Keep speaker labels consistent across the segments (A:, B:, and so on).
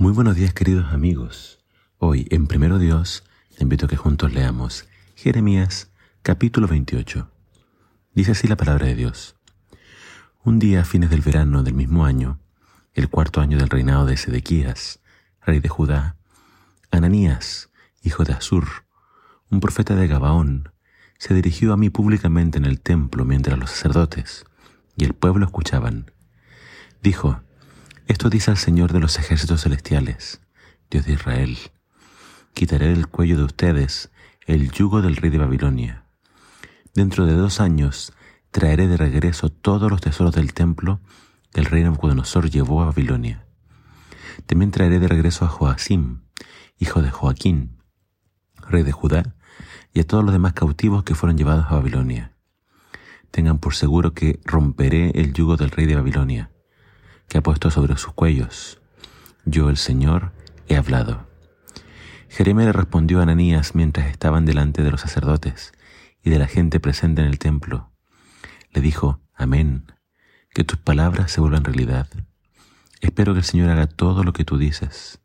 A: Muy buenos días queridos amigos. Hoy en Primero Dios invito a que juntos leamos Jeremías capítulo 28. Dice así la palabra de Dios. Un día a fines del verano del mismo año, el cuarto año del reinado de Sedequías, rey de Judá, Ananías, hijo de Asur, un profeta de Gabaón, se dirigió a mí públicamente en el templo mientras los sacerdotes y el pueblo escuchaban. Dijo, esto dice el Señor de los ejércitos celestiales, Dios de Israel. Quitaré del cuello de ustedes el yugo del rey de Babilonia. Dentro de dos años traeré de regreso todos los tesoros del templo que el rey Nabucodonosor llevó a Babilonia. También traeré de regreso a Joacim, hijo de Joaquín, rey de Judá, y a todos los demás cautivos que fueron llevados a Babilonia. Tengan por seguro que romperé el yugo del rey de Babilonia que ha puesto sobre sus cuellos. Yo, el Señor, he hablado. Jeremías le respondió a Ananías mientras estaban delante de los sacerdotes y de la gente presente en el templo. Le dijo, Amén, que tus palabras se vuelvan realidad. Espero que el Señor haga todo lo que tú dices.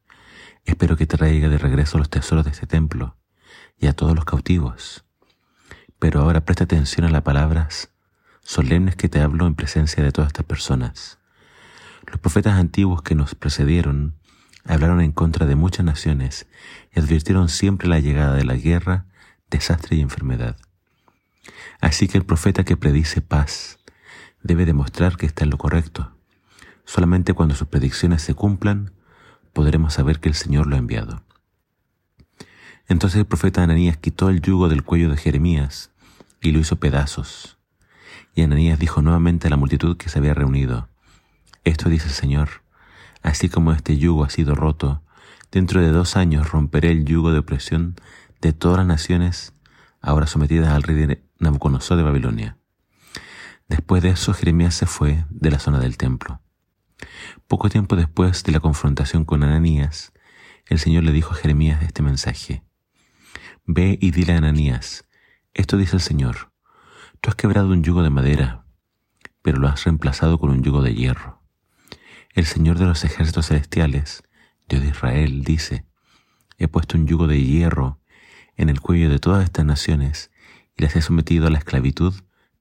A: Espero que traiga de regreso los tesoros de este templo y a todos los cautivos. Pero ahora presta atención a las palabras solemnes que te hablo en presencia de todas estas personas. Los profetas antiguos que nos precedieron hablaron en contra de muchas naciones y advirtieron siempre la llegada de la guerra, desastre y enfermedad. Así que el profeta que predice paz debe demostrar que está en lo correcto. Solamente cuando sus predicciones se cumplan, podremos saber que el Señor lo ha enviado. Entonces el profeta Ananías quitó el yugo del cuello de Jeremías y lo hizo pedazos. Y Ananías dijo nuevamente a la multitud que se había reunido, esto dice el Señor, así como este yugo ha sido roto, dentro de dos años romperé el yugo de opresión de todas las naciones ahora sometidas al rey de Nabucodonosor de Babilonia. Después de eso, Jeremías se fue de la zona del templo. Poco tiempo después de la confrontación con Ananías, el Señor le dijo a Jeremías este mensaje. Ve y dile a Ananías, esto dice el Señor, tú has quebrado un yugo de madera, pero lo has reemplazado con un yugo de hierro. El Señor de los ejércitos celestiales, Dios de Israel, dice, he puesto un yugo de hierro en el cuello de todas estas naciones y las he sometido a la esclavitud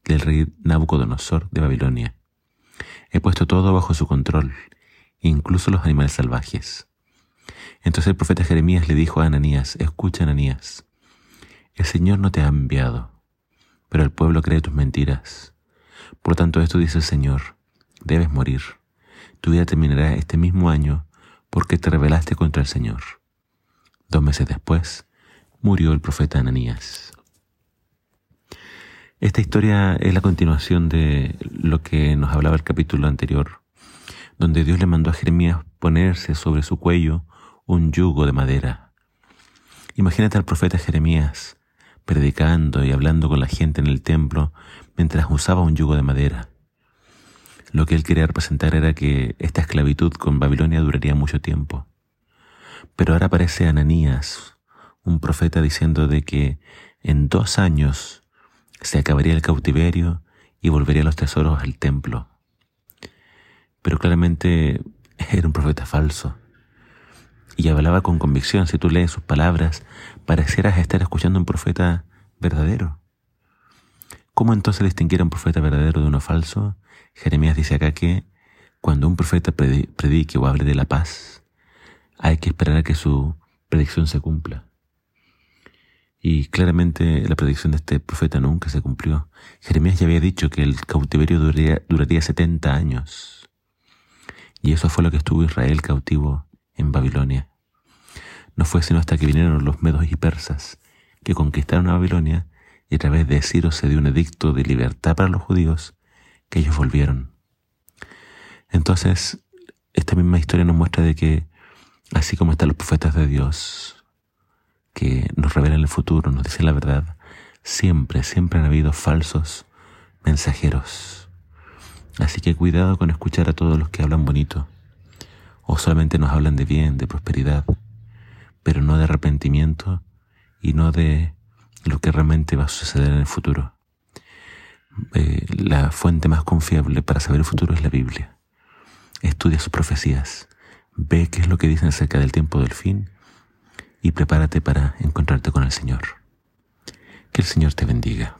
A: del rey Nabucodonosor de Babilonia. He puesto todo bajo su control, incluso los animales salvajes. Entonces el profeta Jeremías le dijo a Ananías, escucha Ananías, el Señor no te ha enviado, pero el pueblo cree tus mentiras. Por tanto esto dice el Señor, debes morir tu vida terminará este mismo año porque te rebelaste contra el Señor. Dos meses después, murió el profeta Ananías. Esta historia es la continuación de lo que nos hablaba el capítulo anterior, donde Dios le mandó a Jeremías ponerse sobre su cuello un yugo de madera. Imagínate al profeta Jeremías predicando y hablando con la gente en el templo mientras usaba un yugo de madera. Lo que él quería representar era que esta esclavitud con Babilonia duraría mucho tiempo. Pero ahora aparece Ananías, un profeta diciendo de que en dos años se acabaría el cautiverio y volvería los tesoros al templo. Pero claramente era un profeta falso. Y hablaba con convicción. Si tú lees sus palabras, parecieras estar escuchando a un profeta verdadero. ¿Cómo entonces distinguir a un profeta verdadero de uno falso? Jeremías dice acá que cuando un profeta predique o hable de la paz, hay que esperar a que su predicción se cumpla. Y claramente la predicción de este profeta nunca se cumplió. Jeremías ya había dicho que el cautiverio duraría, duraría 70 años. Y eso fue lo que estuvo Israel cautivo en Babilonia. No fue sino hasta que vinieron los medos y persas, que conquistaron a Babilonia, y a través de Ciro se dio un edicto de libertad para los judíos, que ellos volvieron. Entonces, esta misma historia nos muestra de que, así como están los profetas de Dios, que nos revelan el futuro, nos dicen la verdad, siempre, siempre han habido falsos mensajeros. Así que cuidado con escuchar a todos los que hablan bonito, o solamente nos hablan de bien, de prosperidad, pero no de arrepentimiento y no de lo que realmente va a suceder en el futuro. Eh, la fuente más confiable para saber el futuro es la Biblia. Estudia sus profecías, ve qué es lo que dicen acerca del tiempo del fin y prepárate para encontrarte con el Señor. Que el Señor te bendiga.